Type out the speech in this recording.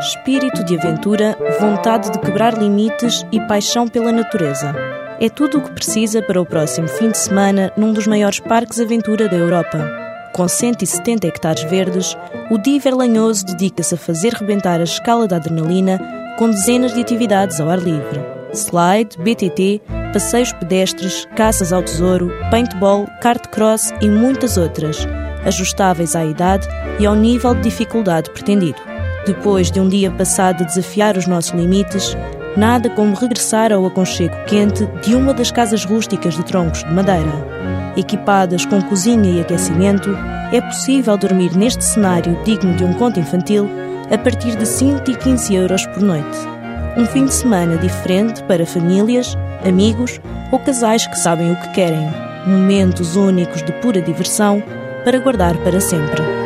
Espírito de aventura, vontade de quebrar limites e paixão pela natureza. É tudo o que precisa para o próximo fim de semana num dos maiores parques aventura da Europa. Com 170 hectares verdes, o Diver Lanhoso dedica-se a fazer rebentar a escala da adrenalina com dezenas de atividades ao ar livre. Slide, BTT, passeios pedestres, caças ao tesouro, paintball, kart cross e muitas outras, ajustáveis à idade e ao nível de dificuldade pretendido. Depois de um dia passado a desafiar os nossos limites, nada como regressar ao aconchego quente de uma das casas rústicas de troncos de madeira. Equipadas com cozinha e aquecimento, é possível dormir neste cenário digno de um conto infantil a partir de 115 euros por noite. Um fim de semana diferente para famílias, amigos ou casais que sabem o que querem. Momentos únicos de pura diversão para guardar para sempre.